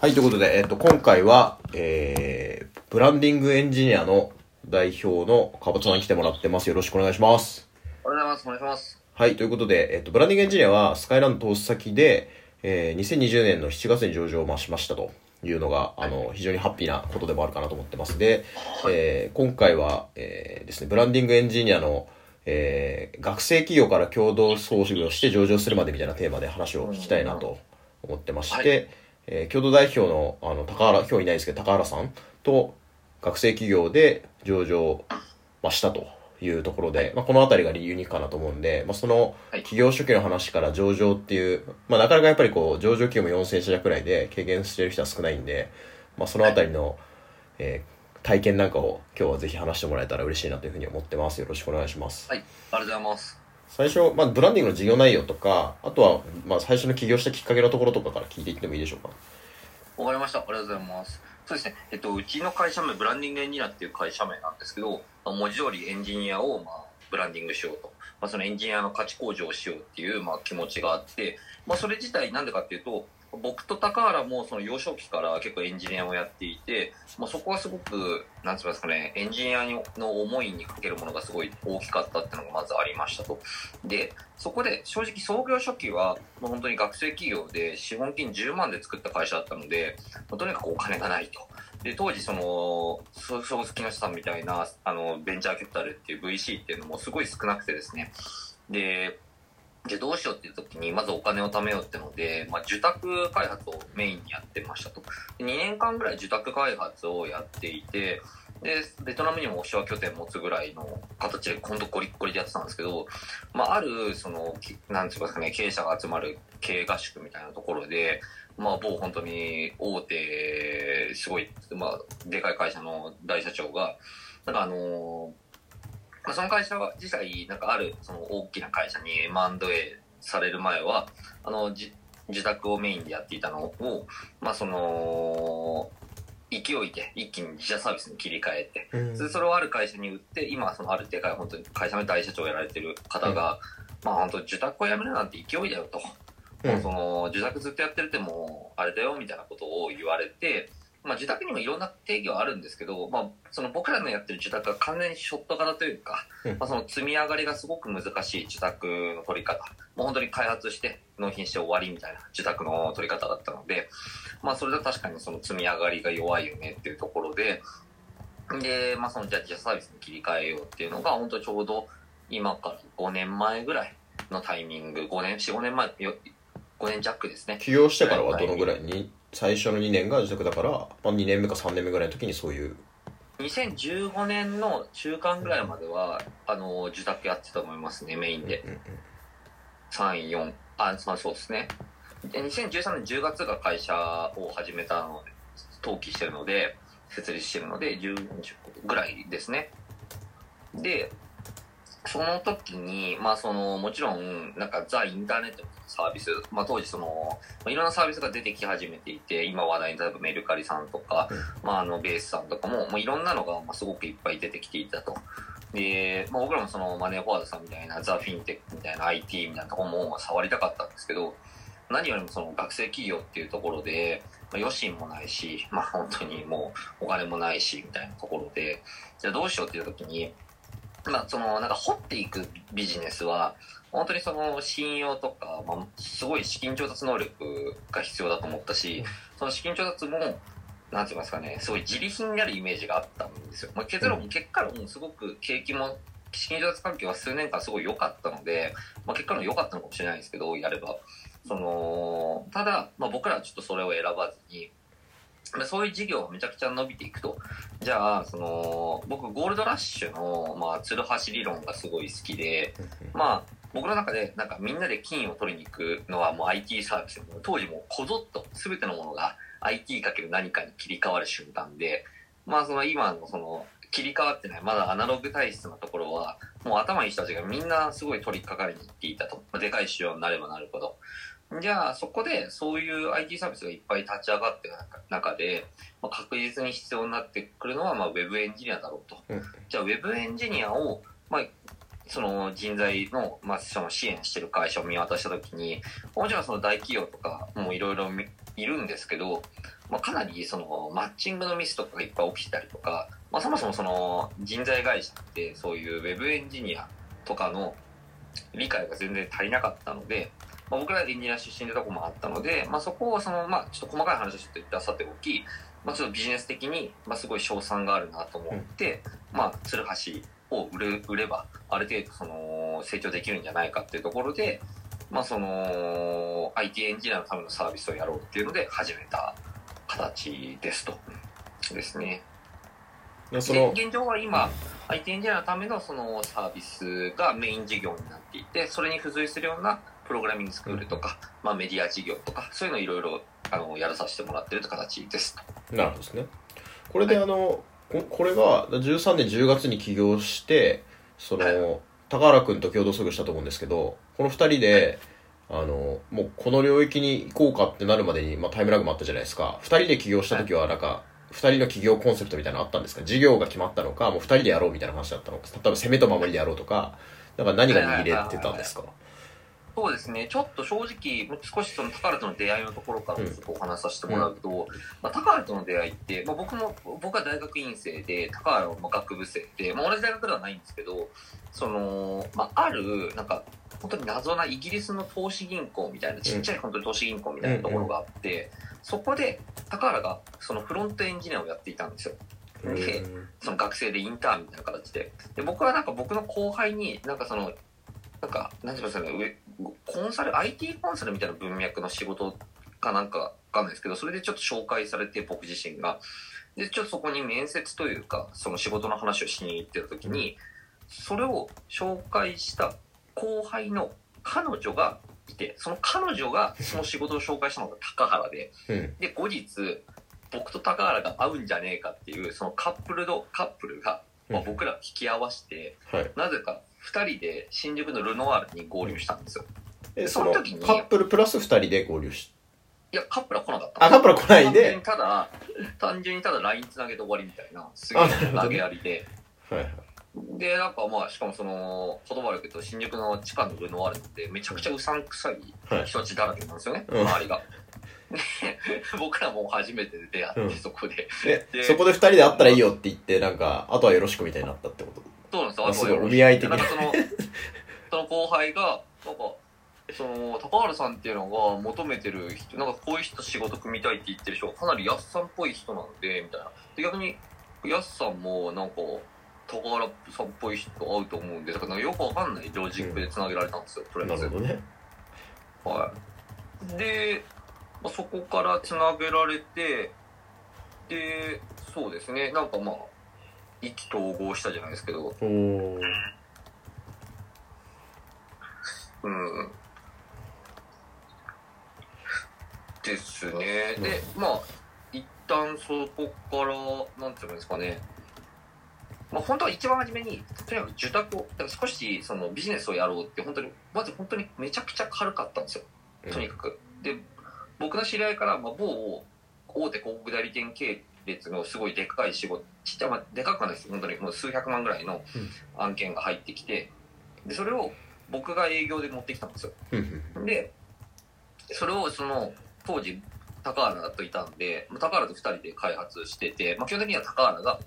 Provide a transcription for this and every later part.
はい、ということで、えっと、今回は、えー、ブランディングエンジニアの代表のかぼちゃさんに来てもらってます。よろしくお願いします。おはようございます。お願いします。はい、ということで、えっと、ブランディングエンジニアは、スカイランド投資先で、えー、2020年の7月に上場をまあしましたというのが、あの、非常にハッピーなことでもあるかなと思ってます。で、えー、今回は、えー、ですね、ブランディングエンジニアの、えー、学生企業から共同創業をして上場するまでみたいなテーマで話を聞きたいなと思ってまして、はいえー共同代表のあの高原今日いないですけど高原さんと学生企業で上場、まあ、したというところで、まあ、この辺りがユニークかなと思うんで、まあ、その企業初期の話から上場っていう、まあ、なかなかやっぱりこう上場企業も4000社弱くらいで経験してる人は少ないんで、まあ、その辺りの、えー体験なんかを今日はぜひ話してもらえたら嬉しいなというふうに思ってますよろしくお願いしますはい。ありがとうございます。最初、まあ、ブランディングの事業内容とかあとは、まあ、最初の起業したきっかけのところとかから聞いていってもいいでしょうか？わかりました。ありがとうございます。そうですね。えっと、うちの会社名、ブランディングエンジニアっていう会社名なんですけど、まあ文字通りエンジニアを、まあ、ブランディングしようと。まあ、そのエンジニアの価値向上をしようっていう、まあ、気持ちがあって、まあ、それ自体なんでかっていうと、僕と高原もその幼少期から結構エンジニアをやっていて、まあ、そこはすごく、なんついますかね、エンジニアの思いにかけるものがすごい大きかったっていうのがまずありましたと。で、そこで正直創業初期はもう本当に学生企業で資本金10万で作った会社だったので、まあとにかくお金がないと。で、当時その、そうそう木下さんみたいな、あの、ベンチャーキャピタルっていう VC っていうのもすごい少なくてですね。で、じゃどうしようっていう時に、まずお金を貯めようってので、まあ、受託開発をメインにやってましたと。2年間ぐらい受託開発をやっていて、で、ベトナムにもオフショア拠点持つぐらいの形で、ほんとゴリッゴリでやってたんですけど、まあ、ある、その、なんていうんですかね、経営者が集まる経営合宿みたいなところで、まあ、某本当に大手、すごい、まあ、でかい会社の大社長が、なんかあのまあ、その会社は自体、なんかある、その大きな会社に M&A される前は、あの、じ自宅をメインでやっていたのを、まあ、その、勢いで一気に自社サービスに切り替えて、でそれをある会社に売って今はそのあるでかい本当に会社の大社長をやられてる方が、まあ本当受託をやめるなんて勢いだよと、うん。もうその受託ずっとやってるってもうあれだよみたいなことを言われて、まあ、受託にもいろんな定義はあるんですけど、まあ、その僕らのやってる受託は完全にショット型というか、うん。まあ、その積み上がりがすごく難しい受託の取り方。もう本当に開発して納品して終わりみたいな受託の取り方だったので、まあ、それで確かにその積み上がりが弱いよねっていうところで、で、まあ、そのじゃあ自社サービスに切り替えようっていうのが、本当ちょうど今から5年前ぐらいのタイミング、5年、4、5年前、よ5年弱ですね。起業してからはどのぐらい？に最初の2年が自宅だから、まあ、2年目か3年目ぐらいの時にそういう2015年の中間ぐらいまでは、あの、受託やってたと思いますね、メインで。うんうん3、4、あ、そうそうですね。で、2013年10月が会社を始めたので、登記してるので、設立してるので、10、20ぐらいですね。で、その時に、まあその、もちろん、なんかザ・インターネットのサービス、まあ当時その、まあいろんなサービスが出てき始めていて、今話題に例えばメルカリさんとか、まああのベースさんとかも、もういろんなのがまあすごくいっぱい出てきていたと。で、まあ僕らもそのマネーフォワードさんみたいなザ・フィンテックみたいな IT みたいなところも触りたかったんですけど、何よりもその学生企業っていうところで、まあ、余震もないし、まあ本当にもうお金もないし、みたいなところで、じゃあどうしようっていう時に、まあそのなんか掘っていくビジネスは、本当にその信用とか、まあ、すごい資金調達能力が必要だと思ったし、その資金調達も、なんて言いますかね、すごい自利品になるイメージがあったんですよ。まあ、結論、うん結果論すごく景気も、資金調達環境は数年間すごい良かったので、まあ、結果論良かったのかもしれないですけど、やれば。その、ただ、まあ、僕らはちょっとそれを選ばずに、まあそういう事業がめちゃくちゃ伸びていくと。じゃあ、その、僕、ゴールドラッシュの、まあ、ツルハシ理論がすごい好きで、まあ、僕の中で、なんかみんなで金を取りに行くのはもう IT サービス。当時もうこぞっと全てのものが IT かける何かに切り替わる瞬間で、まあその今のその切り替わってない、まだアナログ体質なところは、もう頭いい人たちがみんなすごい取り掛かりに行っていたと。まあ、でかい市場になればなるほど。じゃあそこでそういう IT サービスがいっぱい立ち上がってる中で、まあ、確実に必要になってくるのはまあウェブエンジニアだろうと。うんじゃあウェブエンジニアを、まあ、その人材の、まあ、その支援してる会社を見渡したときに、もちろんその大企業とかもいろいろいるんですけど、まあ、かなりそのマッチングのミスとかがいっぱい起きたりとか、まあ、そもそもその人材会社ってそういうウェブエンジニアとかの理解が全然足りなかったので、まあ、僕らエンジニア出身でとこもあったので、まあ、そこをその、まあ、ちょっと細かい話をちょっと言ってあさっておき、まあ、ちょっとビジネス的に、まあ、すごい賞賛があるなと思って、まあ、鶴橋を売れ売ればある程度その成長できるんじゃないかっていうところで、まあ、その IT エンジニアのためのサービスをやろうっていうので始めた形ですと。ですね。現状は今、IT エンジニアのためのそのサービスがメイン事業になっていて、それに付随するようなプログラミングスクールとか、まあ、メディア事業とか、そういうのをいろいろあのやらさせてもらってるという形です。と。なるほどですね。これであの、ここれが13年10月に起業してその、はい。高原君と共同創業したと思うんですけどこの2人で、あのもうこの領域に行こうかってなるまでに、まあ、タイムラグもあったじゃないですか。2人で起業した時はなんか、2人の起業コンセプトみたいなのあったんですか？事業が決まったのかもう2人でやろうみたいな話だったのか例えば攻めと守りでやろうとかなんか何が握れてたんですか？そうですね、ちょっと正直、少しその高原との出会いのところからちょっとお話しさせてもらうと、まあ、高原との出会いって、まあ、僕も、僕は大学院生で、高原はまあ学部生で、まあ、同じ大学ではないんですけど、その、まあ、ある、なんか、本当に謎なイギリスの投資銀行みたいな、ちっちゃい本当に投資銀行みたいなところがあって、そこで高原がそのフロントエンジニアをやっていたんですよ。でうん。その学生でインターンみたいな形で。で、僕はなんか僕の後輩に、なんかその、なんか、て言いますかね、上コンサル、IT コンサルみたいな文脈の仕事かなんかわかんないですけど、それでちょっと紹介されて、僕自身が。で、ちょっとそこに面接というか、その仕事の話をしに行ってた時に、それを紹介した後輩の彼女がいて、その彼女がその仕事を紹介したのが高原で、うん。で、後日、僕と高原が会うんじゃねえかっていう、そのカップルの、カップルが、まあ、うん。僕ら引き合わせて、はい。なぜか2人で新宿のルノワールに合流したんですよ。えその時にカップルプラス2人で合流しいや、カップルは来なかったあカップルは来ない単純でにただ、単純にただ LINE つなげて終わりみたいな、すげえ投げやりで。はいはいで、なんかまあ、しかもその、言葉悪く言うと、新宿の地下のルノワールってめちゃくちゃうさんくさいはい人たちだらけなんですよね、うん周りが。で、僕らも初めて出会って、うんそこで。ででそこで2人で会ったらいいよって言ってなんかあとはよろしくみたいになったってこと？そうなんですよ。あすごいお見合い的ななんかその、その後輩が、なんか、その、高原さんっていうのが求めてる人、なんかこういう人仕事組みたいって言ってる人がかなりやっさんっぽい人なんで、みたいな。で、逆に、やっさんもなんか、高原さんっぽい人合うと思うんで、だからよくわかんないロジックで繋げられたんですよ、とりあえずなる。ほどねはい。で、まあ、そこからつなげられて、で、そうですね、なんかまあ、意気投合したじゃないですけど、うん。ですね。で、まあ、一旦そこから、なんていうんですかね。まあ、本当は一番初めに、とにかく受託を、だから少しそのビジネスをやろうって、本当に、まず本当にめちゃくちゃ軽かったんですよ。とにかく。で、僕の知り合いから、まあ、某大手広告代理店系列のすごいでかい仕事、ちっちゃい、まあ、でかくはないです。本当にもう数百万ぐらいの案件が入ってきて、で、それを僕が営業で持ってきたんですよ。で、それをその、当時、高原といたんで、まあ高原と二人で開発してて、まあ、基本的には高原が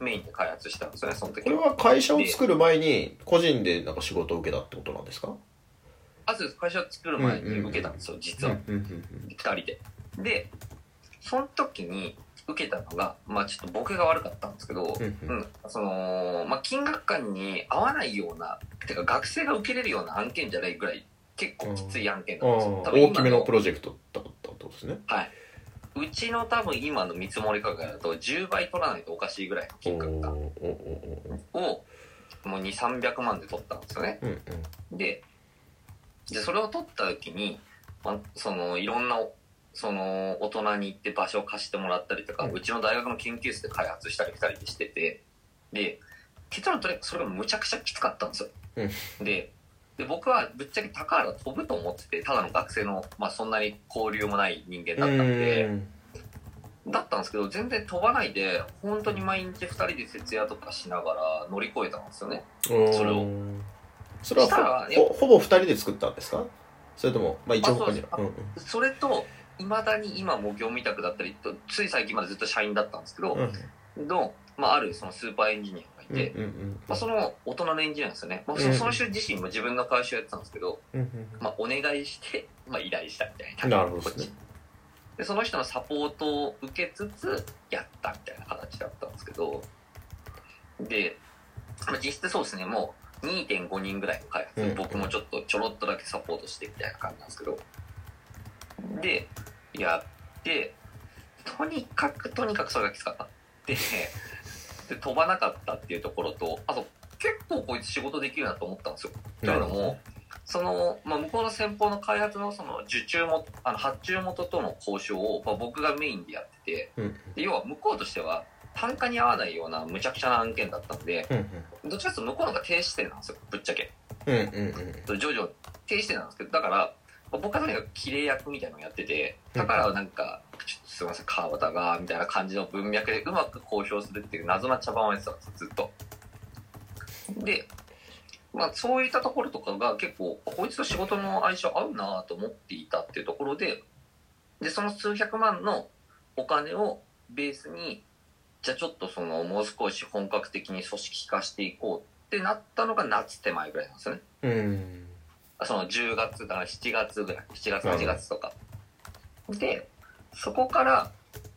メインで開発したんですよね、その時これは会社を作る前に個人でなんか仕事を受けたってことなんですか？あと会社を作る前に受けたんですよ、実は。うんうん二人で。で、その時に受けたのが、まあちょっと僕が悪かったんですけど、うんその、まあ金額感に合わないような、てか学生が受けれるような案件じゃないぐらい、結構きつい案件あなんですよ。ー多分今大きめのプロジェクトだったとですね。はい。うちの多分今の見積もり価格だと10倍取らないとおかしいぐらいのお金額感をもう2、300万で取ったんですよね。うんうん。で、で、それを取った時に、まあ、その、いろんな、その、大人に行って場所を貸してもらったりとか、うちの大学の研究室で開発したり二人でしてて、で、結論とにかくそれがむちゃくちゃきつかったんですよ。で、で、僕はぶっちゃけ高原飛ぶと思ってて、ただの学生の、まあそんなに交流もない人間だったんで、だったんですけど、全然飛ばないで、本当に毎日二人で徹夜とかしながら乗り越えたんですよね。うん。それを。それはほぼ二人で作ったんですか？それともまあ一応他にそれと、いまだに今も業務委託だったりとつい最近までずっと社員だったんですけど、うん。の、まあ、あるそのスーパーエンジニアがいて、うんうんまあ、その大人のエンジニアなんですよね、まあ、その人自身も自分の会社やってたんですけど、うんうんまあ、お願いして、まあ、依頼したみたいな。なるほどですね。でその人のサポートを受けつつやったみたいな形だったんですけどで、まあ、実質そうですね。もう2.5人ぐらいの開発、うん。僕もちょっとちょろっとだけサポートしてみたいな感じなんですけどでやってとにかくとにかくそれがきつかった。で で飛ばなかったっていうところとあと結構こいつ仕事できるなと思ったんですよ。というのも、その、まあ、向こうの先方の開発のその受注もあの発注元との交渉を、まあ、僕がメインでやっててうん。で要は向こうとしては単価に合わないような無茶苦茶な案件だったのでうんどっちかというと向こうの方が低視点なんですよぶっちゃけ。うんうんうん。徐々に低視点なんですけどだから、まあ僕はとにかく綺麗役みたいなのをやっててだからなんか「ちょっとすいません川端が」みたいな感じの文脈でうまく交渉するっていう謎な茶番をやってたんですずっと。でまあ、そういったところとかが結構こいつと仕事の相性合うなと思っていたっていうところででその数百万のお金をベースにじゃあちょっとそのもう少し本格的に組織化していこうってなったのが夏手前ぐらいなんですよね。うんその10月だから7月ぐらい7月8月とか。でそこから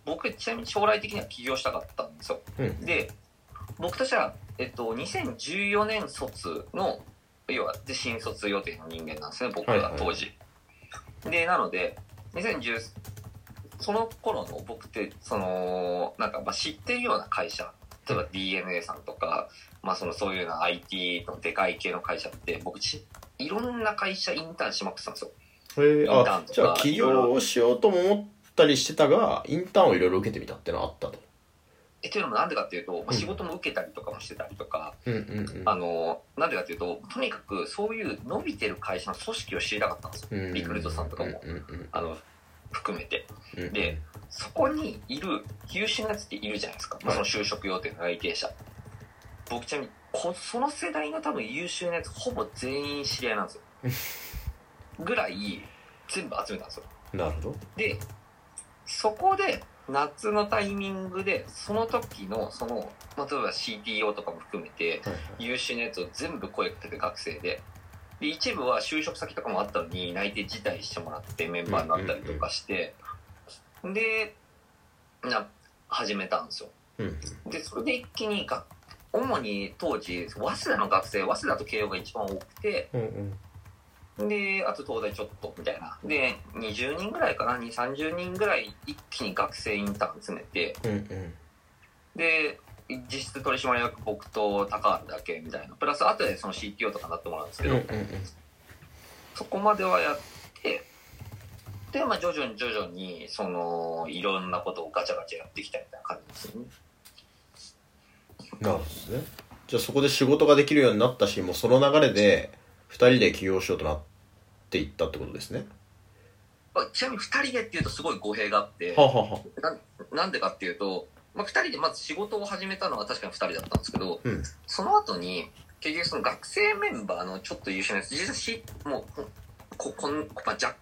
僕ちなみに将来的には起業したかったんですよ。うん。で僕としては、えっと、2014年卒の要はで新卒予定の人間なんですね僕はいはい。が当時、でなので2010その頃の僕ってそのなんかまあ知ってるような会社例えば DNA さんとか、まあ、そのそういうような IT のでかい系の会社って僕ちいろんな会社インターンしまくってたんですよ。へえあじゃあ起業しようとも思ったりしてたがインターンをいろいろ受けてみたってのはあったと。えというのもなんでかっていうと、まあ、うん。仕事も受けたりとかもしてたりとか、うんうんうん。あのなんでかっていうととにかくそういう伸びてる会社の組織を知りたかったんですよ。うん。リクルートさんとかも。うんうん。あの含めて。うんでそこにいる優秀なやつっているじゃないですか、まあ、その就職予定の内定者。僕ちなみにこその世代の多分優秀なやつほぼ全員知り合いなんですよ。ぐらい全部集めたんですよ。なるほど。でそこで夏のタイミングでその時のその、まあ、例えば CTO とかも含めて優秀なやつを全部声かけて学生でで一部は就職先とかもあったのに内定辞退してもらってメンバーになったりとかして、でな始めたんですよ。うんでそれで一気にが主に当時早稲田の学生早稲田と慶応が一番多くてうんうん。であと東大ちょっとみたいな。で20人ぐらいかな？2 3 0人ぐらい一気に学生インターン詰めて。うんうん。で実質取締役僕と高原だけみたいな。プラス後でその CTO とかになってもらうんですけど、うんうんそこまではやってでまあ徐々に徐々にそのいろんなことをガチャガチャやってきたみたいな感じですよね。なるほどね。じゃあそこで仕事ができるようになったしもうその流れで2人で起業しようとなっていったってことですね。まあちなみに2人でっていうとすごい語弊があって。はあはあはなんでかっていうと、まあ、2人でまず仕事を始めたのは確かに2人だったんですけどうん。その後に結局その学生メンバーのちょっと優秀なやつ実もうここん、まあ、じゃ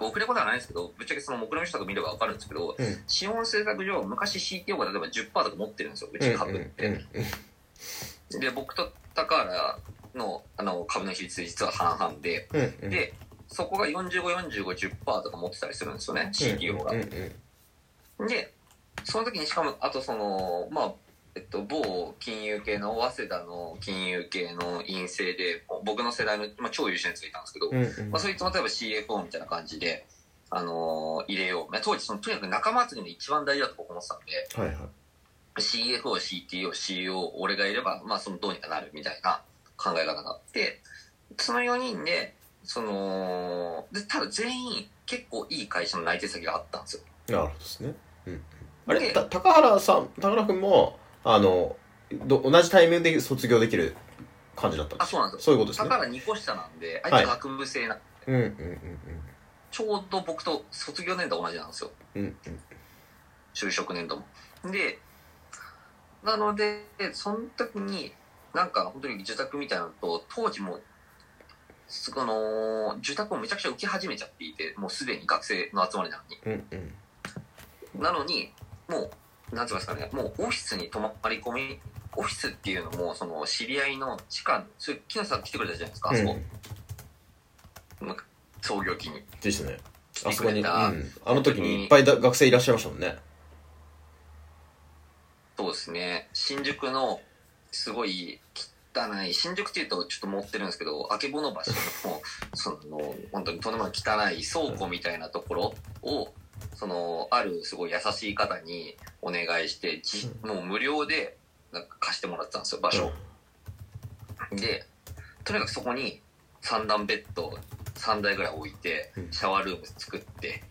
遅れことはないんですけどぶっちゃけその目論見書とか見れば分かるんですけどうん。資本政策上昔 CTO が例えば10%とか持ってるんですようち株って、うんうん。で僕と高原のあの株の比率実は半々でうんうん。でそこが454510%とか持ってたりするんですよね CTO がうんうんでその時にしかもあとそのまあえっと某金融系の早稲田の金融系の院生で僕の世代の、まあ、超優秀なやつがいたんですけど、うんうん。まあ、そいつも例えば CFO みたいな感じで、あのー入れよう、まあ、当時そのとにかく仲間集りの一番大事だと僕思ってたんではいはい。CFO、CTO、CEO 俺がいれば、まあ、そのどうにかなるみたいな考え方があってその4人でそのでただ全員結構いい会社の内定先があったんですよ。なるほどですね。うんあれ？高原さん高原君もあのど同じタイミングで卒業できる感じだったんですあそうなんですよ。そういうことですね。だから2個下なんであはい。いつ学部生な、うんうんうんちょうど僕と卒業年度同じなんですよ。うんうん。就職年度も。でなのでその時になんか本当に自宅みたいなのと当時もその受託をめちゃくちゃ受け始めちゃっていてもうすでに学生の集まりなのに。うんうん。なのにもうなんつうんですかねもうオフィスに泊まり込みオフィスっていうのもその知り合いの地下それ木下さん来てくれたじゃないですかあそこ、ま創業期に。ですね。あそこに、うん、あの時に。いっぱいだ学生いらっしゃいましたもんね。そうですね。新宿のすごい汚い新宿っていうとちょっと持ってるんですけどあけぼの橋の その本当にとんでもない汚い倉庫みたいなところをそのあるすごい優しい方にお願いしてじもう無料でなんか貸してもらってたんですよ場所、でとにかくそこに3段ベッド3台ぐらい置いてうん。シャワールーム作って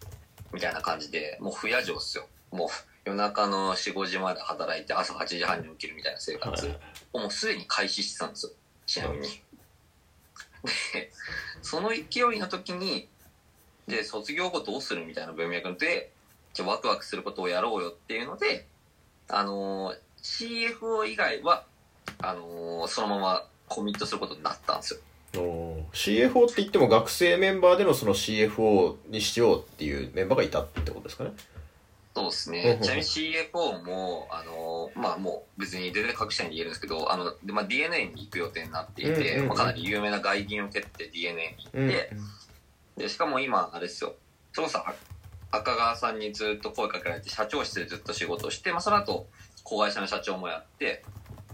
みたいな感じでもう不夜城っすよ。もう夜中の45時まで働いて朝8時半に起きるみたいな生活はい。をもうすでに開始してたんですよちなみに。でその勢いの時にで卒業後どうするみたいな文脈でじゃあワクワクすることをやろうよっていうのであのー CFO 以外はあのーそのままコミットすることになったんですよ。CFO って言っても学生メンバーでのその CFO にしようっていうメンバーがいたってことですかね？そうですうんうんうん。ねちなみに CFO もあのーまあもう別に全然各社に言えるんですけどあの、でまあ、DNA に行く予定になっていて、うんうんうん。まあ、かなり有名な外銀を蹴って DNA に行って、でしかも今あれですよ。そのさ赤川さんにずっと声かけられて社長室でずっと仕事をして、まあ、その後子会社の社長もやって、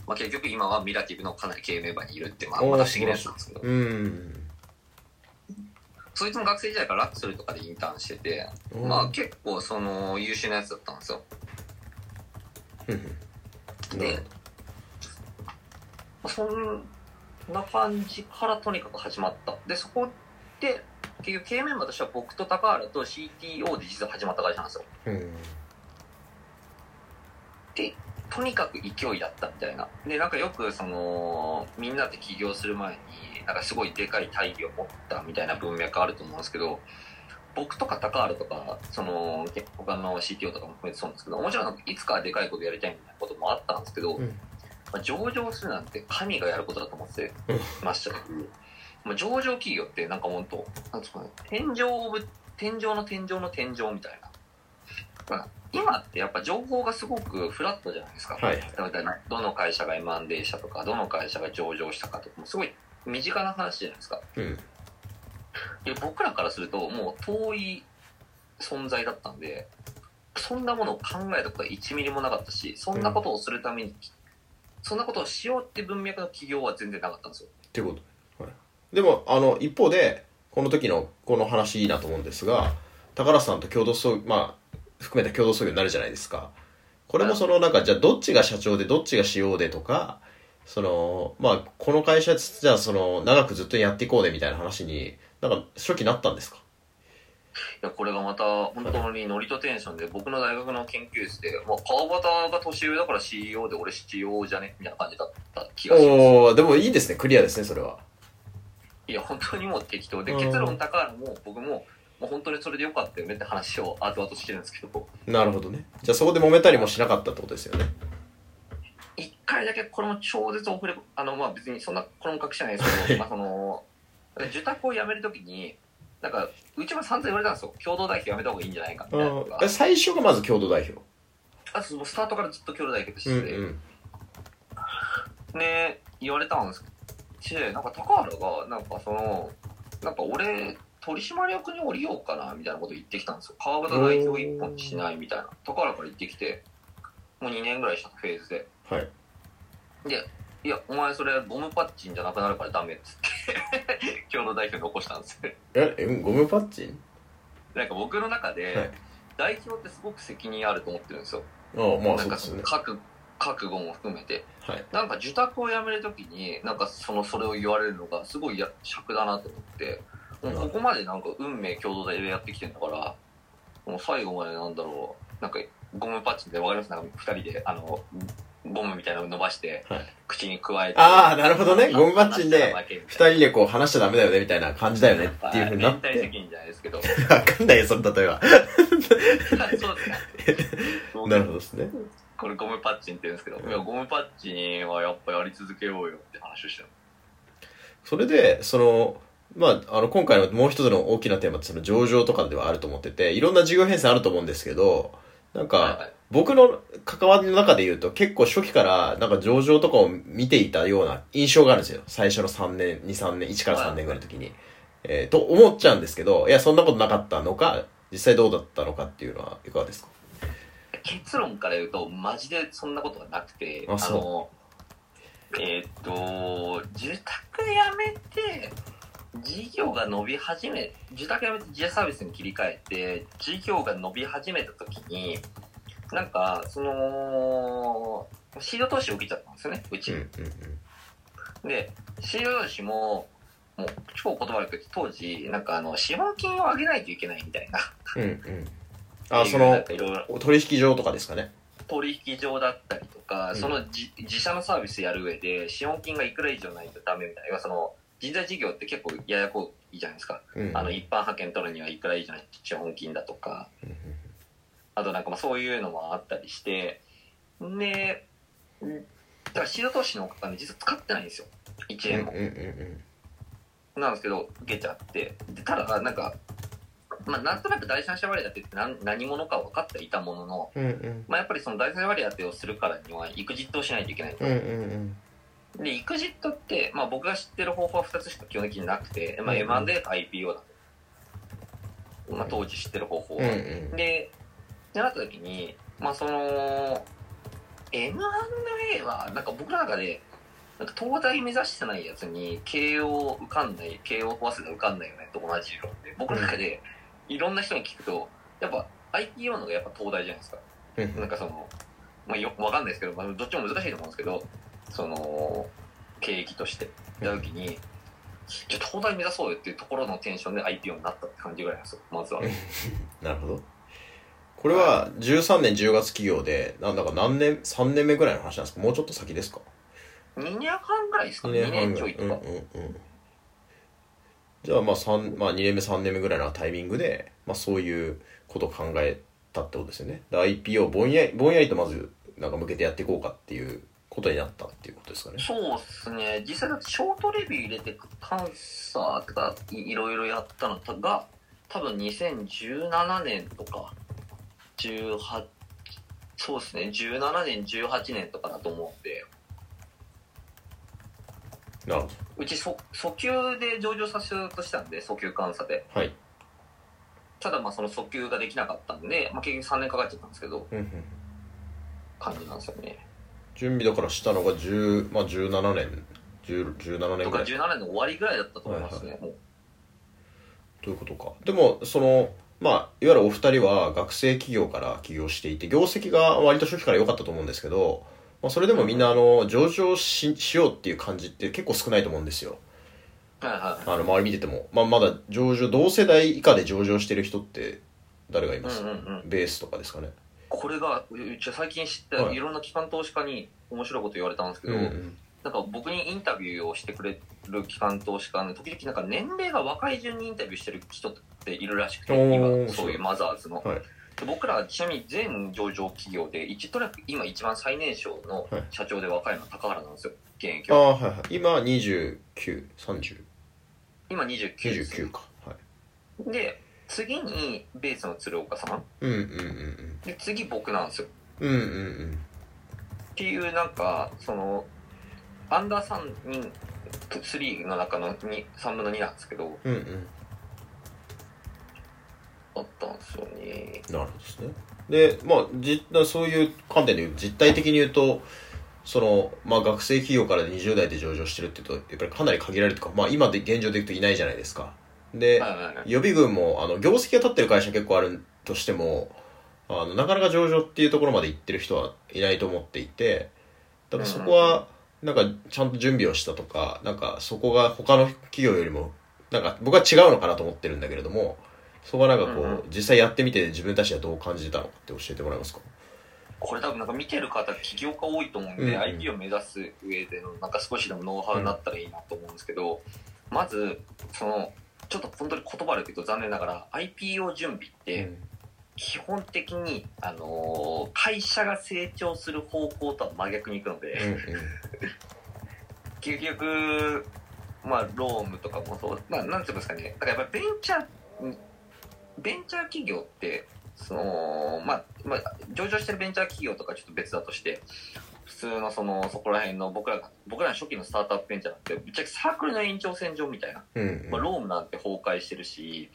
まあ、結局今はミラティブのかなり経営メンバーにいるって、まあ、また不思議なやつなんですけど。うんそいつも学生時代からラクスルとかでインターンしてて、うん。まあ結構その優秀なやつだったんですよ。でそんな感じからとにかく始まった。でそこで結局経営メンバーとしては僕と高原と CTO で実は始まった会社なんですよ。でとにかく勢いだったみたいな。でなんかよくそのみんなで起業する前になんかすごいでかい大義を持ったみたいな文脈あると思うんですけど僕とか高原とかその他の CTO とかも含めてそうなんですけどもちろんいつかはでかいことやりたいみたいなこともあったんですけど、うん。まあ、上場するなんて神がやることだと思ってました し、まあ、上場企業ってなんか本当なんですかね天井オブ天井の天井の天井みたいな、まあ、今ってやっぱ情報がすごくフラットじゃないですか、はいだからどの会社が M&A したとかどの会社が上場したかとかもすごい身近な話じゃないですか。うん。で僕らからするともう遠い存在だったんでそんなものを考えたことは1ミリもなかったしそんなことをするために、そんなことをしようって文脈の企業は全然なかったんですよ。っていうこと、はい、でもあの一方でこの時のこの話いいなと思うんですが高原さんと共同創まあ含めた共同創業になるじゃないですか。これもそのなんかじゃあどっちが社長でどっちが CO でとかそのまあこの会社じゃあその長くずっとやっていこうねみたいな話になんか初期なったんですか？いやこれがまた本当にノリとテンションで僕の大学の研究室で、まあ、川端が年上だから CEO で俺 CEO じゃね？みたいな感じだった気がします。おおでもいいですね。クリアですねそれはいや本当にもう適当。でうん。結論高原も僕ももう本当にそれでよかったよねって話を後々してるんですけどなるほどね。じゃあそこで揉めたりもしなかったってことですよね。一回だけこれも超絶オフレコあのまあ別にそんなこれも隠してないですけど まあその受託を辞めるときになんかうちも散々言われたんですよ。共同代表辞めた方がいいんじゃないかみたいな最初がまず共同代表。あそうスタートからずっと共同代表として。て、うんうん。ね言われたんですしなんか高原がなんかそのなんか俺取締役に降りようかなみたいなこと言ってきたんですよ。川端代表一本にしないみたいな。高原から言ってきてもう2年ぐらいしたフェーズで。はい。でいやお前それゴムパッチンじゃなくなるからダメっつって 共同代表に残したんですよ。ええゴムパッチン？なんか僕の中はい。で代表ってすごく責任あると思ってるんですよ。ああまあなんかそうですよね覚覚悟も含めて。はい。なんか受託を辞めるときになんかそのそれを言われるのがすごいや尺だなと思って。もうここまでなんか運命共同体でやってきてんだからもう最後までなんだろう。なんかゴムパッチンでわかります？なんか2人であのゴムみたいなの伸ばして、はい。口に加えて。ああなるほどね。ゴムパッチンで二二人でこう話しちゃダメだよねみたいな感じだよねっていうふうになって。連帯責任じゃないですけど。わかんないよその例えば。そうですね。なるほどですねこれゴムパッチンって言うんですけど、うん。いやゴムパッチンはやっぱやり続けようよって話をしてる。それでそのまあ、あの、今回のもう一つの大きなテーマってその上場とかではあると思ってて、いろんな事業編成あると思うんですけど、なんか、僕の関わりの中で言うと結構初期からなんか上場とかを見ていたような印象があるんですよ。最初の3年、2、3年、1から3年ぐらいの時に。えー、と思っちゃうんですけど、いや、そんなことなかったのか、実際どうだったのかっていうのはいかがですか？結論から言うとマジでそんなことはなくてあのえーっと住宅やめて事業が伸び始め住宅やめて自社サービスに切り替えて事業が伸び始めた時になんかそのシード投資を受けちゃったんですよねうち、うんうんでシード投資ももう超言葉悪くて当時なんかあの資本金を上げないといけないみたいなうん。うんうん。あ、その取引所とかですかね。取引所だったりとか、うん。その自自社のサービスやる上で資本金がいくら以上ないとダメみたいなその人材事業って結構ややこいじゃないですか、うん。あの一般派遣取るにはいくら以上ない資本金だとか。うん。うんあとなんかまあそういうのもあったりしてでうんだからシード投資のお金実は使ってないんですよ。1円も、なんですけど受けちゃって。でただなんかまあなんとなく第三者割当って何何者か分かっていたものの、うん。うんうん。まあ、やっぱりその第三者割当をするからには育児をしないといけないとうんうんうん。で、育児って、まあ僕が知ってる方法は2つしか基本的になくて、まあうん M&A か IPO だと。まあ当時知ってる方法は。うんうん。で、でなった時に、まあその、M&A は、なんか僕の中で、なんか東大目指してないやつに、慶応受かんない、慶応壊せた受かんないよねと同じ理論で、僕の中で、いろんな人に聞くと、やっぱ IPO の方がやっぱ東大じゃないですか。うんなんかその、まあ、よわかんないですけど、まあ、どっちも難しいと思うんですけど、その、経歴として、見たときに、じゃあ東大目指そうよっていうところのテンションで IPO になったって感じぐらいなんですよ、まずは。なるほど。これは13年10月企業で、なんだか何年、3年目ぐらいの話なんですか？もうちょっと先ですか？2年半ぐらいですか ?2 2年半ちょいとか。うんうんうん。じゃあまあ3、まあ2年目3年目ぐらいのタイミングで、まあそういうことを考えたってことですよね。IPO をぼんやり、ぼんやりとまず、なんか向けてやっていこうかっていうことになったっていうことですかね。そうっすね。実際だってショートレビュー入れてパンサーとかいろいろやったのが、多分2017年とか、18、そうですね、17年、18年とかだと思うんで、うちそ訴求で上場させようとしたんで、訴求監査で。ど。はい。ただまあその訴求ができなかったんで、まあ、結局3年かかっちゃったんですけど、うんうん感じなんですよね。準備だからしたのが10、まあ17年、10 17年とかぐらい。17年の終わりぐらいだったと思いますね。もうということか。でも、その、まあ、いわゆるお二人は学生企業から起業していて、業績が割と初期から良かったと思うんですけど、まあ、それでもみんな、あの、上場ししようっていう感じって結構少ないと思うんですよ。はいはい。あの、周り見てても。まあ、まだ上場、同世代以下で上場してる人って誰がいます、うんうんうん。ベースとかですかね。これが、うちは最近知ったはいいろんな機関投資家に面白いこと言われたんですけど、うんうん。なんか僕にインタビューをしてくれる機関投資家の時々なんか年齢が若い順にインタビューしてる人っているらしくて、今そういうマザーズの。はいで僕らちなみに全上場企業で一とにかく今一番最年少のはい社長で若いのは高原なんですよ現役ああ、ははいはい。今29、30、今29です29か。はい。で次にベースの鶴岡さんうんうんうんで次僕なんですようん。うんうんうん。っていうなんかそのアンダー3人3の中の2 3分の2なんですけどうんうん。あったんですよねなるほどですね。で、まあ、じそういう観点で言うと、実態的に言うと、その、まあ、学生企業から20代で上場してるっていうと、やっぱりかなり限られるとか、まあ、今で現状で言うといないじゃないですか。で、予備軍も、あの、業績が立ってる会社結構あるとしても、あの、なかなか上場っていうところまで行ってる人はいないと思っていて、だからそこは、なんか、ちゃんと準備をしたとか、なんか、そこが他の企業よりも、なんか、僕は違うのかなと思ってるんだけれども、そこはなんかこう、うんうん。実際やってみて自分たちはどう感じてたのかって教えてもらえますか？これ多分なんか見てる方起業家多いと思うんで、うんうん。IP を目指す上でのなんか少しでもノウハウになったらいいなと思うんですけど、まずそのちょっと本当に言葉で言うと残念ながら IPO 準備って基本的に、あのー会社が成長する方向とは真逆にいくので、うんうん。結局まあ、ロームとかもそう、まあ、なんていうんですかね、だからやっぱりベンチャー、ベンチャー企業って、その、まあ、まあ、上場してるベンチャー企業とかちょっと別だとして、普通のその、そこら辺の僕らが、僕らの初期のスタートアップベンチャーなんて、ぶっちゃけサークルの延長線上みたいな、うんまあ、ロームなんて崩壊してるし、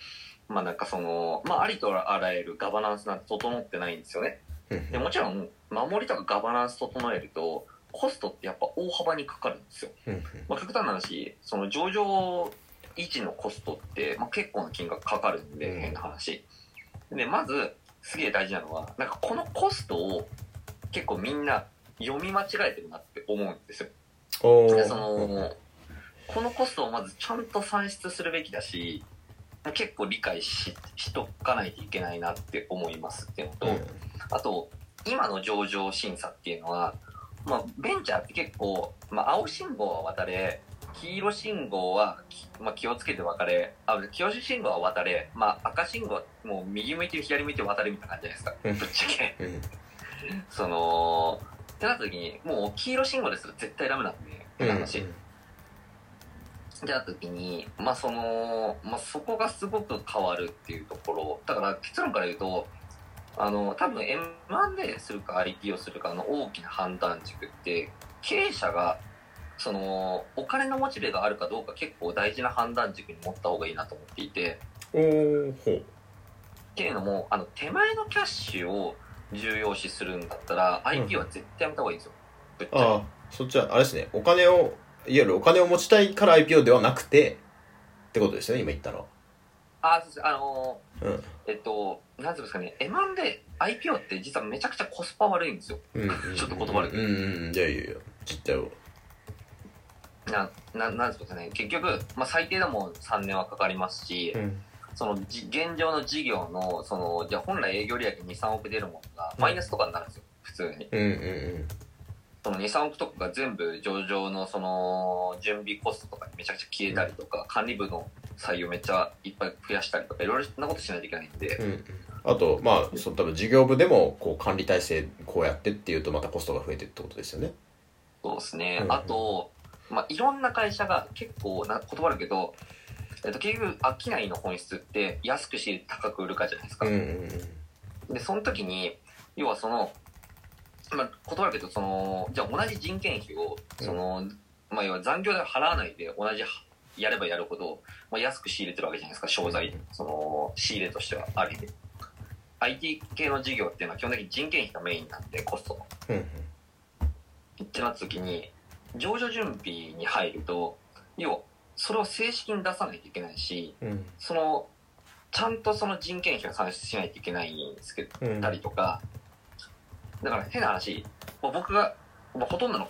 まあなんかその、まあありとあらゆるガバナンスなんて整ってないんですよね。うんでもちろん、守りとかガバナンス整えると、コストってやっぱ大幅にかかるんですよ。うんまあ、極端な話、その上場維持のコストって、まあ、結構な金額かかるんで、うん変な話。で、まず、すげえ大事なのは、なんかこのコストを結構みんな読み間違えてるなって思うんですよ。でその、このコストをまずちゃんと算出するべきだし、結構理解ししとかないといけないなって思いますっていうのと、うんあと、今の上場審査っていうのは、まあ、ベンチャーって結構、まあ、青信号は渡れ、黄色信号は、きまあ、気をつけて渡れ、あ、黄色信号は渡れ、まあ、赤信号はもう右向いて左向いて渡れみたいな感じじゃないうんですか。ぶっちゃけ。うんその、ってなった時に、もう黄色信号ですら絶対ダメなんで、うん話。ってなった時に、まあその、まあそこがすごく変わるっていうところ。だから結論から言うと、あの、多分 M&A するか IP をするかの大きな判断軸って、経営者が、その、お金のモチベがあるかどうか結構大事な判断軸に持った方がいいなと思っていて、おーほう。っていうのも、あの、手前のキャッシュを重要視するんだったら、IP は絶対やめた方がいいんですよ。ぶっちゃけ。ああそっちはあれですね。お金をいわゆるお金を持ちたいから IPO ではなくてってことですよね今言ったのは。あ、そうです。あのうん。えっと、なんていうんですかね、M&A、IPO って実はめちゃくちゃコスパ悪いんですよ。うん。ちょっと言葉悪いうんうんうん。いやいやいや。実態をな、ななんですかね、結局、まあ最低でも3年はかかりますし、うん。そのじ現状の事業の、その、じゃあ本来営業利益2、3億出るものがマイナスとかになるんですよ、普通に。うんうんその2、3億とかが全部上場のその準備コストとかにめちゃくちゃ消えたりとか、管理部の採用めっちゃいっぱい増やしたりとか、いろいろなことしないといけないんで、うんうん。あとまあその多分事業部でもこう管理体制こうやってっていうとまたコストが増えてってことですよね。そうですね。うん。あと、まあ、いろんな会社が結構な、言葉あるけど、えっと、結局、商いの本質って安く仕入れて高く売るかじゃないですか。うんうんで、その時に、要はその、まあ、言葉あるけど、その、じゃあ同じ人件費を、その、まあ、要は残業代払わないで同じやればやるほど、まあ、安く仕入れてるわけじゃないですか、商材、その、仕入れとしてはある意味。IT 系の事業っていうのは基本的に人件費がメインなんで、コストの。うんうんってなった時に上場準備に入ると要はそれを正式に出さないといけないしうん。そのちゃんとその人件費を算出しないといけないんですけどうんたりとか。だから変な話もう僕がもうほとんどの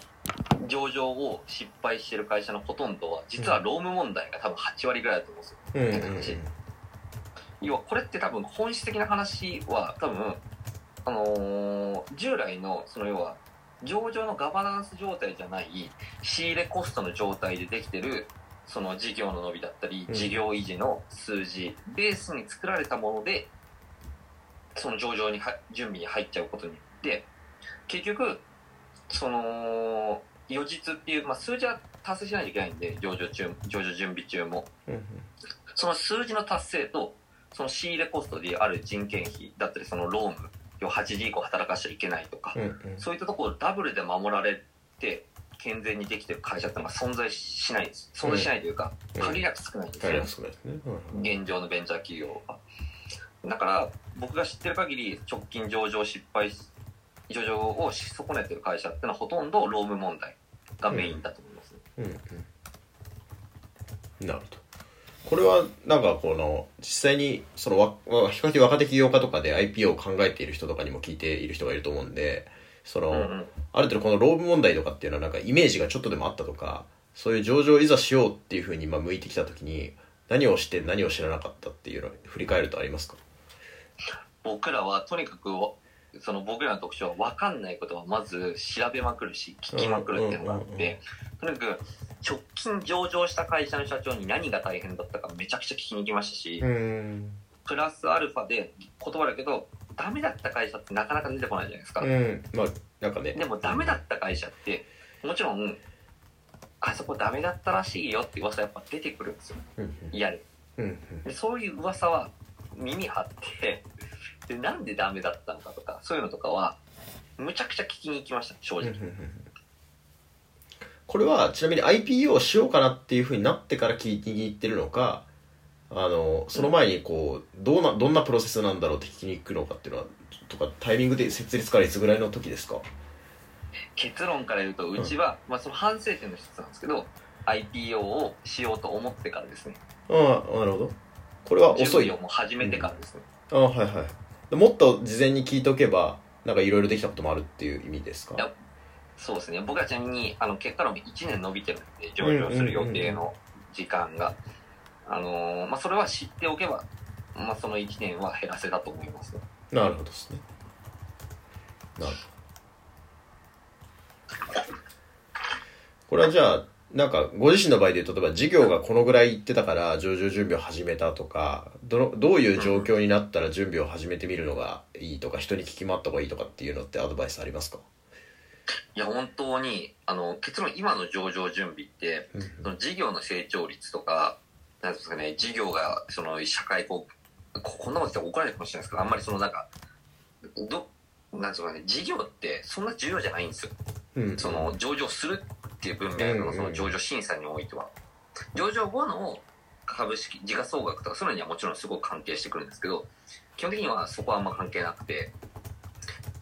上場を失敗してる会社のほとんどは実は労務問題が多分8割ぐらいだと思うんですよ。うんうん。変な話。要はこれって多分本質的な話は多分あのー従来のその要は上場のガバナンス状態じゃない仕入れコストの状態でできてるその事業の伸びだったりうん。事業維持の数字、ベースに作られたものでその上場には準備に入っちゃうことによって結局その予実っていう、まあ、数字は達成しないといけないんで上場中上場準備中も。うんその数字の達成と、その仕入れコストである人件費だったり、そのローム、要は8時以降働かしちゃいけないとか、うんうん。そういったところをダブルで守られて、健全にできてる会社ってのは存在しないです。存在しないというか、うん。限りなく少ないんですよ。大変。少ないですねうん。現状のベンチャー企業は。だから、僕が知ってる限り、直近上場失敗し、上場をし損ねてる会社ってのはほとんど労務問題がメインだと思います、ね。うんうん。なるほどこれはなんかこの実際にそのわわ比較的若手起業家とかで IPO を考えている人とかにも聞いている人がいると思うんでその、うんうん。ある程度この労務問題とかっていうのはなんかイメージがちょっとでもあったとかそういう上場をいざしようっていうふうにまあ向いてきた時に何をして何を知らなかったっていうのを振り返るとありますか？僕らはとにかくその僕らの特徴は分かんないことはまず調べまくるし聞きまくるっていうのがあってとにかく直近上場した会社の社長に何が大変だったかめちゃくちゃ聞きに行きましたし、ん。プラスアルファで断るけどダメだった会社ってなかなか出てこないじゃないですか、うん。まあなんかね。でもダメだった会社ってもちろんあそこダメだったらしいよって噂やっぱ出てくるんですよ。うん嫌でうんうん。でそういう噂は耳張ってでなんでダメだったのかとかそういうのとかはむちゃくちゃ聞きに行きました正直、これはちなみに IPO をしようかなっていうふうになってから聞きに行ってるのかあのその前にこうどうなどんなプロセスなんだろうって聞きに行くのかっていうのはとかタイミングで設立からいつぐらいの時ですか？結論から言うとうちは、まあ、その反省点の一つなんですけど IPO をしようと思ってからですね。ああなるほど。これは遅い。準備をもう始めてからですね、ああはいはい。でもっと事前に聞いておけばなんかいろいろできたこともあるっていう意味ですか？そうですね。僕はちなみにあの結果論1年伸びてるんで上場する予定の時間が、あのまあ、それは知っておけば、まあ、その1年は減らせたと思います。ねなるほどですね。なるほど。これはじゃあなんかご自身の場合で例えば事業がこのぐらいいってたから上場準備を始めたとかどのどういう状況になったら準備を始めてみるのがいいとか人に聞き回った方がいいとかっていうのってアドバイスありますか？いや本当にあの結論今の上場準備ってうんその事業の成長率とかなんですかね事業がその社会こうここんなこと言って怒られるかもしれないですけどあんまりそのなんかどなんですかね事業ってそんな重要じゃないんですよ。うんその上場するっていう文脈のその上場審査においては。上場後の株式時価総額とかそういうのにはもちろんすごく関係してくるんですけど基本的にはそこはあんま関係なくて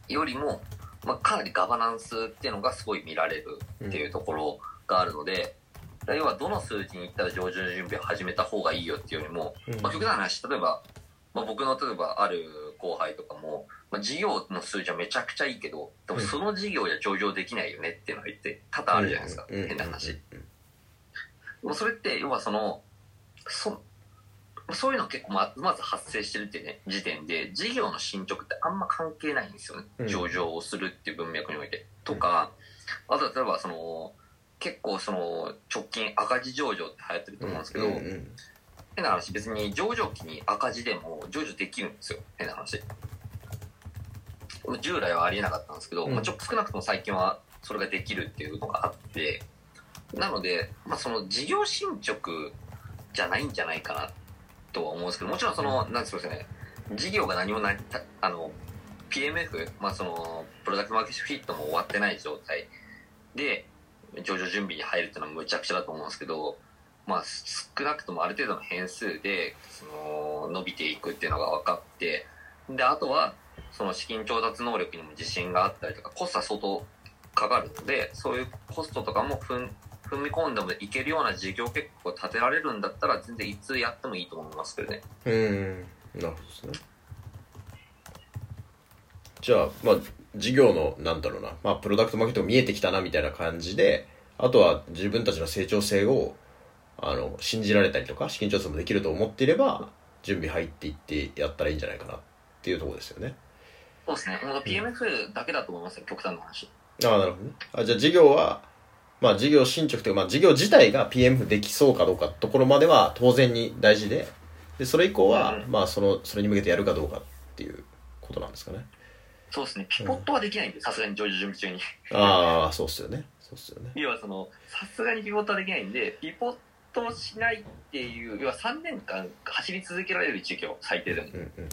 よりも、まあ、かなりガバナンスっていうのがすごい見られるっていうところがあるので、要はどの数字に行ったら上場準備を始めた方がいいよっていうよりも、うん。まあ、極端な話例えば、まあ、僕の例えばある後輩とかも、まあ、事業の数字はめちゃくちゃいいけどでもその事業じゃ上場できないよねっていうのが言って多々あるじゃないですか、うん。変な話、もそれって要はそのそそういうの結構ままず発生してるってね時点で事業の進捗ってあんま関係ないんですよね、うん。上場をするっていう文脈において。とかあとは例えばその結構その直近赤字上場って流行ってると思うんですけど、うんうん変な話別に上場期に赤字でも上場できるんですよ。変な話。従来はありえなかったんですけど、うん。まあ、ちょ少なくとも最近はそれができるっていうのがあってなので、まあ、その事業進捗じゃないんじゃないかなとは思うんですけどもちろんそのなんですかね事業が何もないたあの PMF、まあ、そのプロダクトマーケットフィットも終わってない状態で上場準備に入るっていうのはむちゃくちゃだと思うんですけど、まあ、少なくともある程度の変数でその伸びていくっていうのが分かってであとはその資金調達能力にも自信があったりとかコストは相当かかるのでそういうコストとかも踏ん踏み込んでもいけるような事業計画を立てられるんだったら全然いつやってもいいと思いますけどね。うん。なるほどですね。じゃあまあ事業のなんだろうな、まあ、プロダクトマーケットが見えてきたなみたいな感じであとは自分たちの成長性をあの信じられたりとか資金調達もできると思っていれば準備入っていってやったらいいんじゃないかなっていうところですよね。そうですね。PMF だけだと思いますよ、極端な話。ああなるほどね。あじゃあ事業はまあ事業進捗というか、まあ、事業自体が PMF できそうかどうかところまでは当然に大事ででそれ以降は、うんまあそのそれに向けてやるかどうかっていうことなんですかねそうですね。ピポットはできないんで、さすがに上場準備中に。ああそうっすよねそうっすよね要はその、さすがにピポットはできないんで、ピポットしないっていう、要は3年間走り続けられる事業、最低でも。うんうん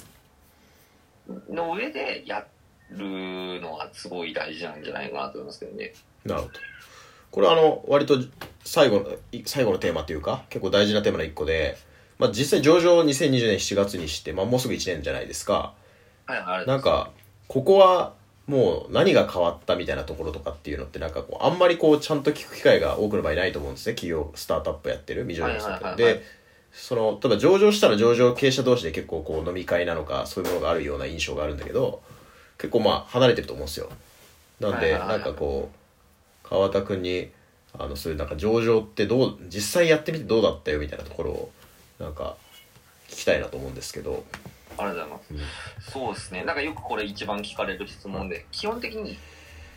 の上でやるのはすごい大事なんじゃないかなと思いますけどね。なるほどこれはあの割と最後のい最後のテーマというか結構大事なテーマの一個で、まあ、実際上場を2020年7月にして、まあ、もうすぐ1年じゃないですか。はい、あれなんかここはもう何が変わったみたいなところとかっていうのってなんかこうあんまりこうちゃんと聞く機会が多くの場合ないと思うんですね。企業スタートアップやってる未上場のスタでその例えば上場したら上場経営者同士で結構こう飲み会なのかそういうものがあるような印象があるんだけど結構まあ離れてると思うんですよ。なんではいはいはいはないんかこう川田君にあのそういうなんか上場ってどう実際やってみてどうだったよみたいなところをなんか聞きたいなと思うんですけどありがとうございます。そうですね。なんかよくこれ一番聞かれる質問で、基本的に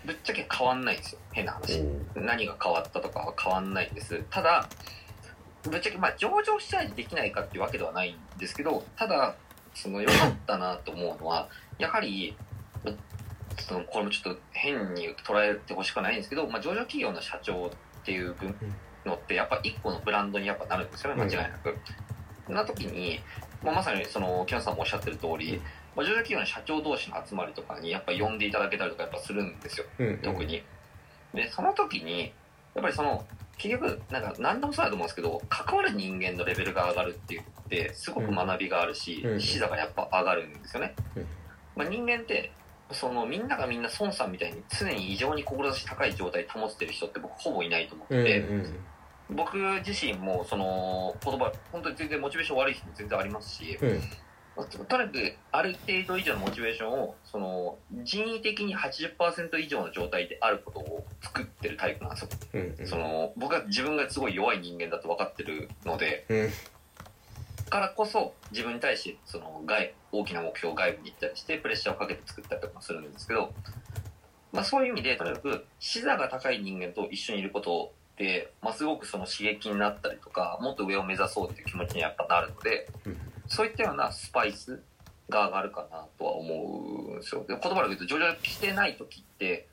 ぶっちゃけ変わんないんですよ。変な話。何が変わったとかは変わんないんです。ただ、ぶっちゃけまあ上場したりできないかっていうわけではないんですけど、ただ、その良かったなと思うのは、やはり、そのこれもちょっと変に捉えてほしくないんですけど、まあ、上場企業の社長っっていう分のってやっぱ一個のブランドにやっぱなるんですよね間違いなく。な時に、まあ、まさにその木下さんもおっしゃってる通り、まあ、上場企業の社長同士の集まりとかにやっぱ呼んでいただけたりとかやっぱするんですようん。特に。でその時にやっぱりその結局なんか何でもそうだと思うんですけど関わる人間のレベルが上がるって言ってすごく学びがあるし、うん。視座がやっぱ上がるんですよね。うん。まあ、人間ってそのみんながみんな孫さんみたいに常に異常に志高い状態保ってる人って僕ほぼいないと思ってうんて、うん。僕自身もその言葉本当に全然モチベーション悪い日も全然ありますし、うん。とにかくある程度以上のモチベーションをその人為的に80%以上の状態であることを作ってるタイプなんですよ、うんうん。その僕は自分がすごい弱い人間だと分かってるのでうんからこそ自分に対してその外大きな目標を外部に行ったりしてプレッシャーをかけて作ったりとかするんですけど、まあ、そういう意味でとにかく視座が高い人間と一緒にいることで、まあ、すごくその刺激になったりとかもっと上を目指そうっていう気持ちにやっぱなるのでうんそういったようなスパイスが上がるかなとは思うんですよ。で言葉で言うと上場してない時って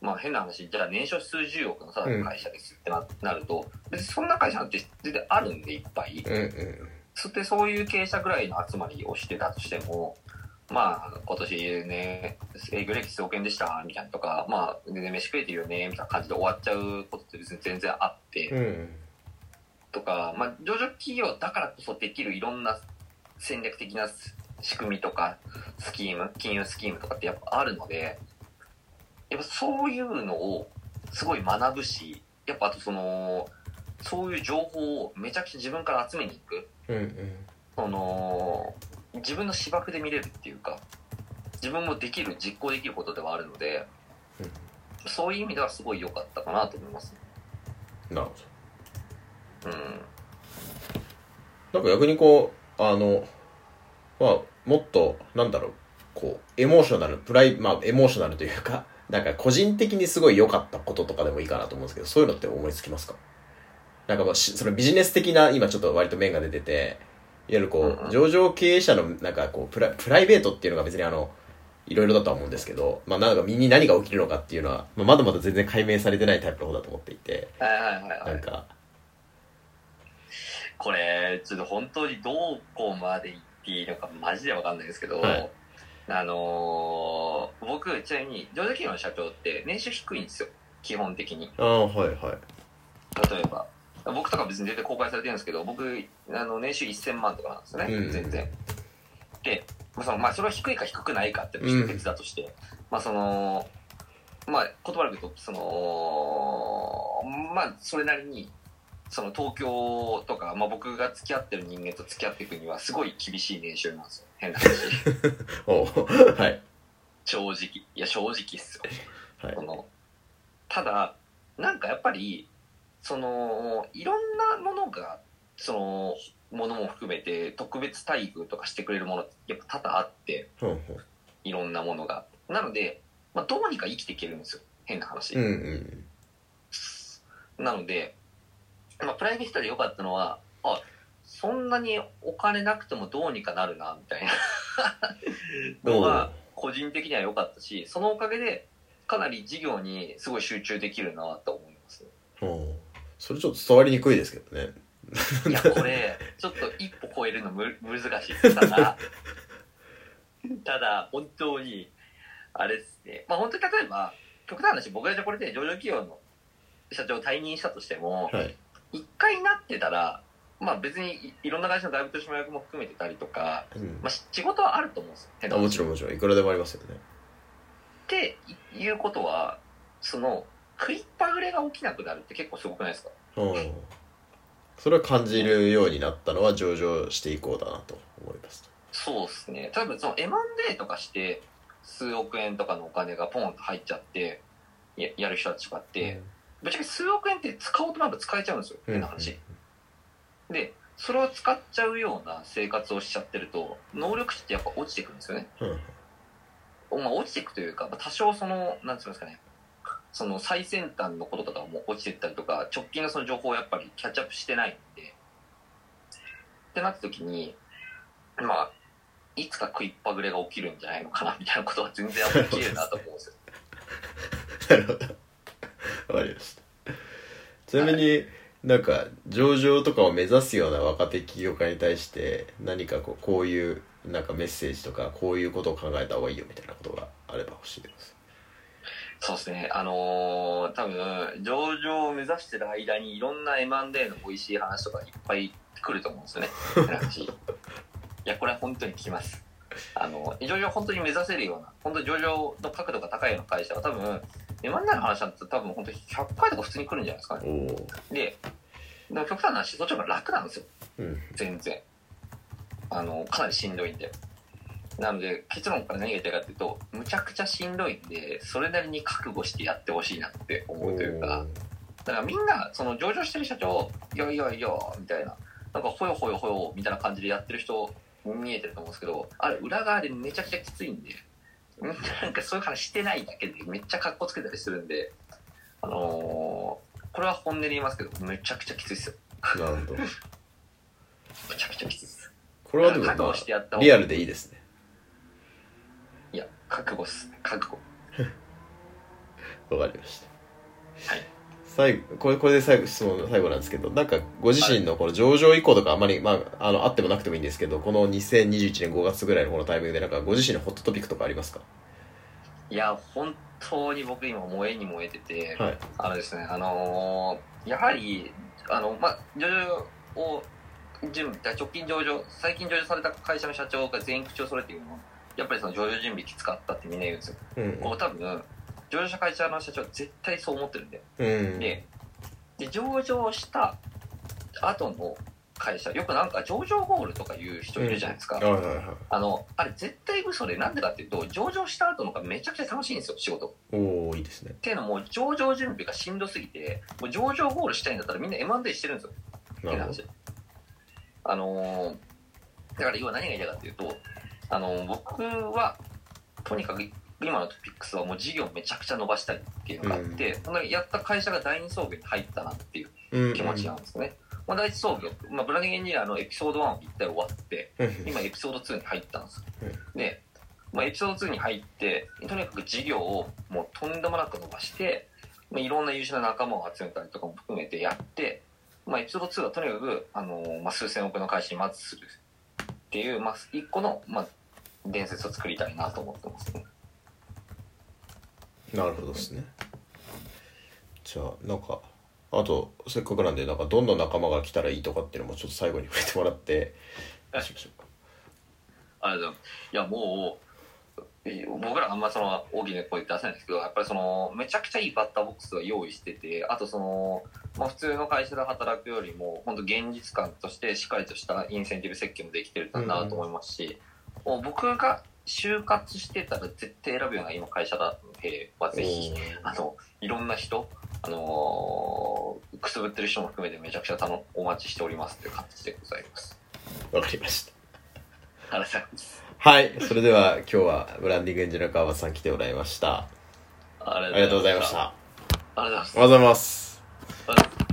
まあ変な話じゃあ年商数十億のただの会社ですってな,、なると別にそんな会社なんて全然あるんでいっぱい。うんうんそしてそういう経営者ぐらいの集まりをしてたとしても、まあ、今年ね、営業歴数億円でした、みたいなとか、まあ、全然飯食えてるよね、みたいな感じで終わっちゃうことって別に全然あって、うんとか、まあ、上場企業だからこそできるいろんな戦略的な仕組みとか、スキーム、金融スキームとかってやっぱあるので、やっぱそういうのをすごい学ぶし、やっぱあとその、そういう情報をめちゃくちゃ自分から集めに行く。うんうんその自分の芝生で見れるっていうか自分もできる実行できることではあるので、そういう意味ではすごい良かったかなと思いますなるほうん。どなんか逆にこうあのまあもっとなんだろうこうエモーショナルプライまあエモーショナルというかなんか個人的にすごい良かったこととかでもいいかなと思うんですけどそういうのって思いつきますか？なんかまあしそのビジネス的な今ちょっと割と面が出てていわゆるこう上場経営者のなんかこうプラプライベートっていうのが別にあのいろいろだとは思うんですけど、まあなんか身に何が起きるのかっていうのは、まあ、まだまだ全然解明されてないタイプの方だと思っていて、はいはいはいはい。なんか、これちょっと本当にどこまで言っていいのかマジで分かんないですけど、はい。あのー僕ちなみに上場企業の社長って年収低いんですよ。基本的に。ああ、はいはい。例えば僕とか別に全然公開されてるんですけど僕あの年収1000万とかなんですよね、うん。全然。で、まあそのまあ、それは低いか低くないかっていうのは別だとして、まあそのまあ言葉で言うとそのまあそれなりにその東京とか、まあ、僕が付き合ってる人間と付き合っていくにはすごい厳しい年収なんですよ。変な話。おはい。正直。いや正直っすよ。はい。そ。のただなんかやっぱりそのいろんなものがそのものも含めて特別待遇とかしてくれるものってやっぱ多々あってほんいろんなものが。なので、まあ、どうにか生きていけるんですよ。変な話。うんうん。なので、まあ、プライベートで良かったのはあそんなにお金なくてもどうにかなるなみたいな。のが個人的には良かったしそのおかげでかなり事業にすごい集中できるなと思いますねそれちょっと伝わりにくいですけどね。いやこれちょっと一歩超えるのむ難しいですただ ただ本当にあれですねまあ本当に例えば極端な話僕がじゃあこれで上場企業の社長を退任したとしてもはい。一回なってたらまあ別にいいろんな会社の外部取締役も含めてたりとか、うんまあ、仕事はあると思うんですよもちろんもちろん、いくらでもありますよね。っていうことはその食いっぱぐれが起きなくなるって結構すごくないですか？うん。それは感じるようになったのは上場していこうだなと思います。そうですね。多分その M&A とかして数億円とかのお金がポンと入っちゃってややる人たちとかって、ぶっちゃけ数億円って使おうと思えば使えちゃうんですようん、変な話、でそれを使っちゃうような生活をしちゃってると能力値ってやっぱ落ちていくんですよね。うん。まあ、落ちていくというか、まあ多少その、なんていうんですかね、その最先端のこととかも落ちてったりとか、直近のその情報をやっぱりキャッチアップしてないんで、ってなった時に、まあ、いつか食いっぱぐれが起きるんじゃないのかなみたいなことは全然起きるなと思うんですよ。なるほど。わかりました。ちなみになんか上場とかを目指すような若手起業家に対して何かこうこういうなんかメッセージとかこういうことを考えた方がいいよみたいなことがあれば欲しいですそうですね。あのー多分、上場を目指してる間にいろんな M&A の美味しい話とかいっぱい来ると思うんですよね。話いや、これは本当に来ます。あの、上場を本当に目指せるような、本当に上場の角度が高いような会社は多分、M&A の話なんて多分本当に100回とか普通に来るんじゃないですかね。で、でも極端な話、そっちの方が楽なんですよ。うん全然。あの、かなりしんどいんで。なので、結論から何が言いたいかっていうと、むちゃくちゃしんどいんで、それなりに覚悟してやってほしいなって思うというか、だからみんな、その上場してる社長、いやいやいや、みたいな、なんかほよほよほよ、みたいな感じでやってる人、見えてると思うんですけど、あれ、裏側でめちゃくちゃきついんで、みんななんかそういう話してないだけで、めっちゃ格好つけたりするんで、あのーこれは本音で言いますけど、めちゃくちゃきついですよ。なるほど めちゃくちゃきついです。これはでも、覚ま悟してやったあ、リアルでいいですね覚悟っすね。覚悟。わかりましたはい。最後これこれで最後質問最後なんですけどなんかご自身のこの上場以降とかあまり、まあ、あのあってもなくてもいいんですけどこの2021年5月ぐらいのこのタイミングでなんかご自身のホットトピックとかありますか？いや、本当に僕今燃えに燃えてて、はいあのですね、あのーやはり、あの、まあ、上場を、準備、直近上場、最近上場された会社の社長が全員口を揃えて言うのは、やっぱりその上場準備きつかったってみんな言うんですよ。うんこう多分、上場した会社の社長は絶対そう思ってるんで。うんで、で上場した後の会社、よくなんか上場ゴールとか言う人いるじゃないですか。はいはいはいあの、あれ絶対嘘で、なんでかっていうと、上場した後の方がめちゃくちゃ楽しいんですよ、仕事。おおいいですねっていうのも、上場準備がしんどすぎて、もう上場ゴールしたいんだったらみんな M&A してるんですよ。って話。あのーだから要は何が言いたいかっていうと、あのー僕は、とにかく今のトピックスはもう事業めちゃくちゃ伸ばしたいっていうのがあって、本当にやった会社が第二創業に入ったなっていううん気持ちなんですね。まあ、第一創業、まあ、ブランディングエンジニアのエピソード1を一体終わって、うん今エピソード2に入ったんですう。で、まあ、エピソード2に入って、とにかく事業をもうとんでもなく伸ばして、まあ、いろんな優秀な仲間を集めたりとかも含めてやって、まあ、エピソード2はとにかく、あのーまあ、数千億の会社にまずするっていう、まあ、一個の、まあ、伝説を作りたいなと思ってますね。なるほどですねじゃあなんかあとせっかくなんでなんかどんな仲間が来たらいいとかっていうのもちょっと最後に触れてもらってどうしましょうかありがとうございます。いや、もう、え僕らあんまその大きな声出せないんですけど、やっぱりその、めちゃくちゃいいバッターボックスは用意してて、あとその、まあ普通の会社で働くよりも、本当現実感としてしっかりとしたインセンティブ設計もできてるんだなと思いますし、もう僕が就活してたら絶対選ぶような今会社だので、まあぜひ、あの、いろんな人、あのーくすぶってる人も含めてめちゃくちゃたのお待ちしておりますという感じでございます。わかりましたありがとうございます。はいそれでは今日はブランディングエンジニアの川端さん来てもらいました。あありがとうございました。ありがとうございますおはようございます。ありがとうございます